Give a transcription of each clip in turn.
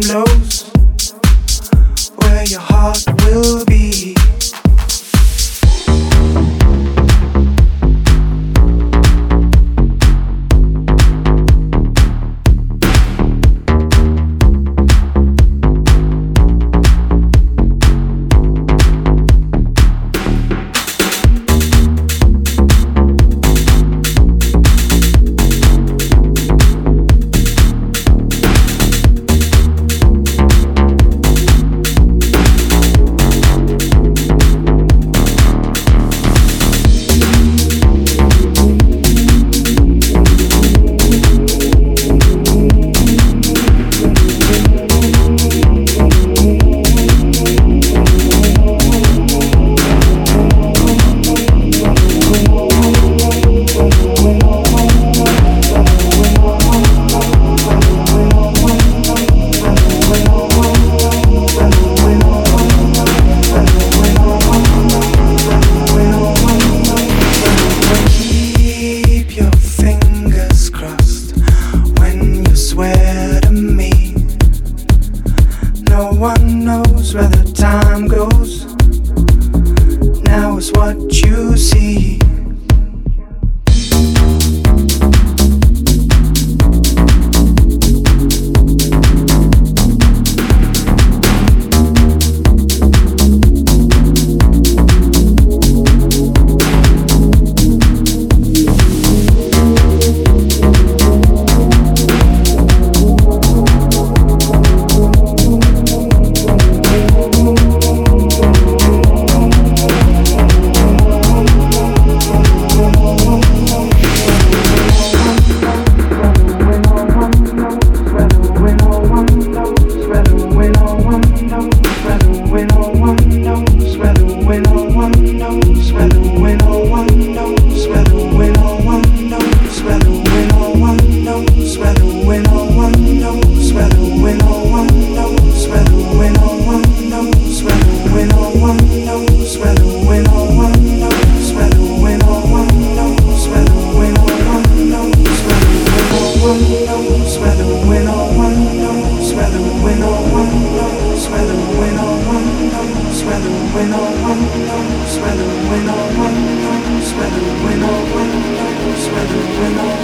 blows. Sweater, winner, winner, sweater, winner, winner, sweater, winner,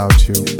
about you.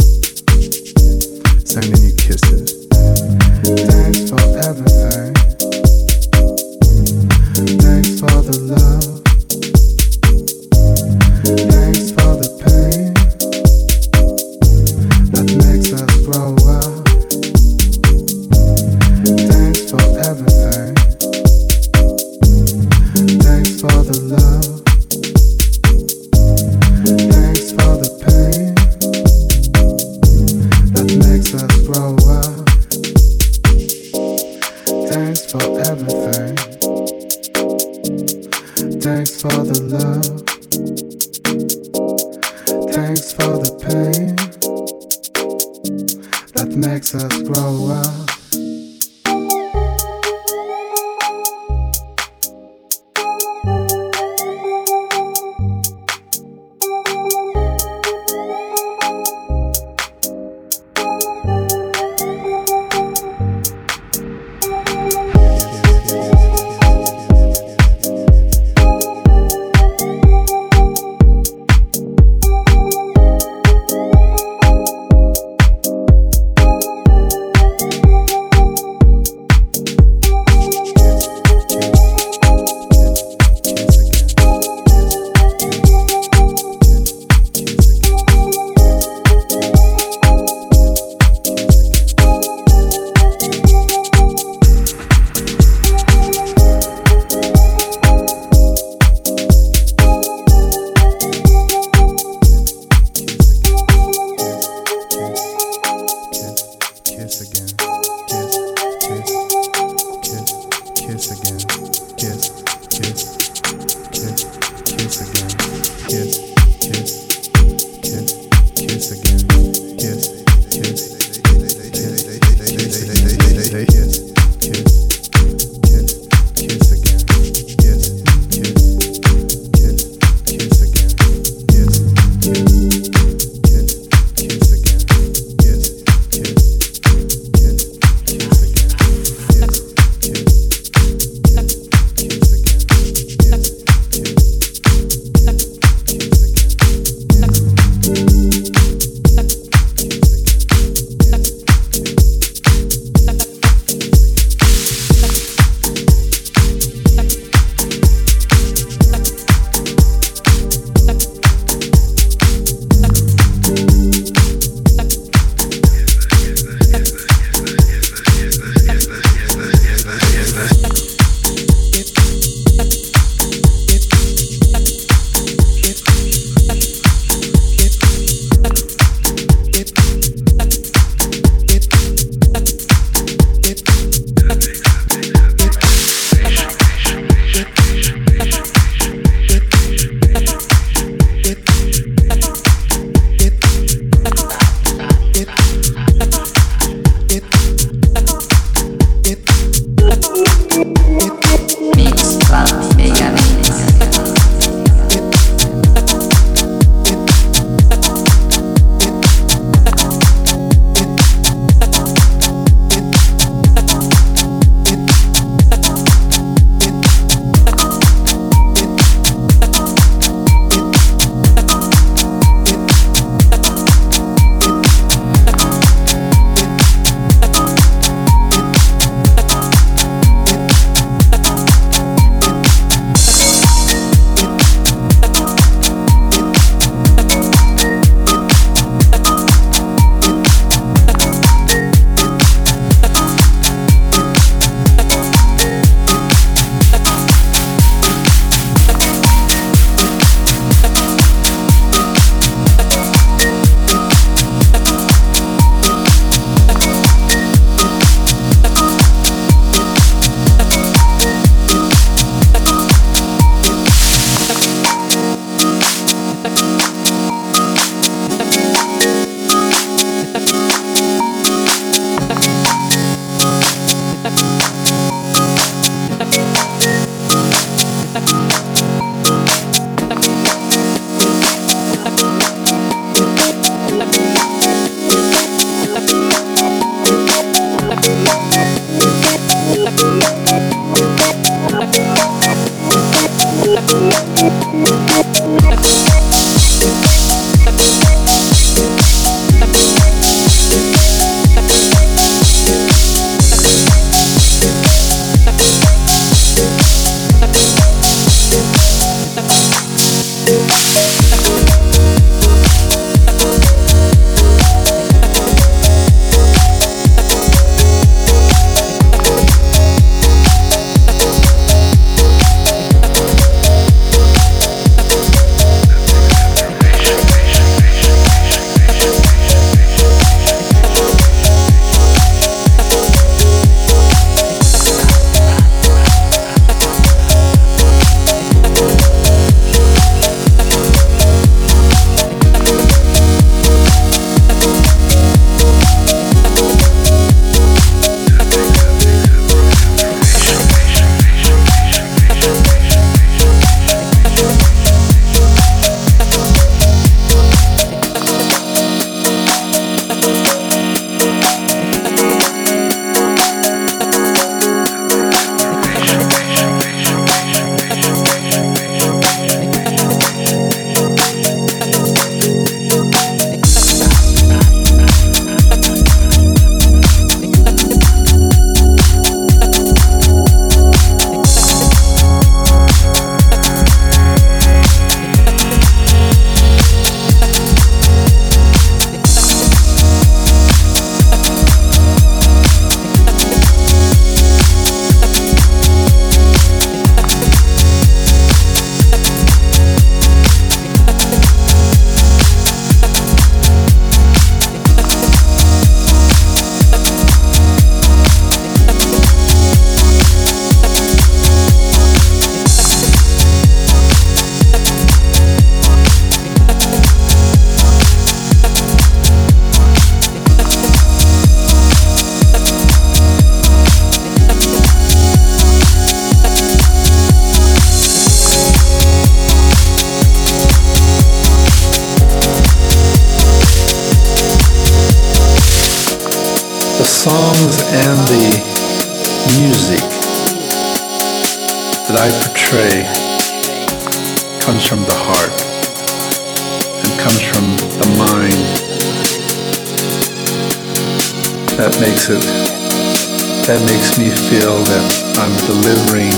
Feel that I'm delivering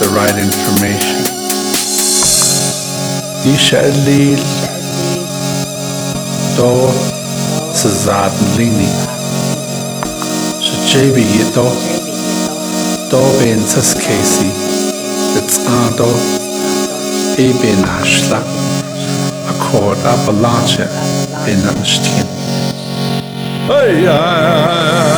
the right information. Do Do Ben It's Ado Eben Ashla. Accord Appalachia Ben Anstien Hey, ay,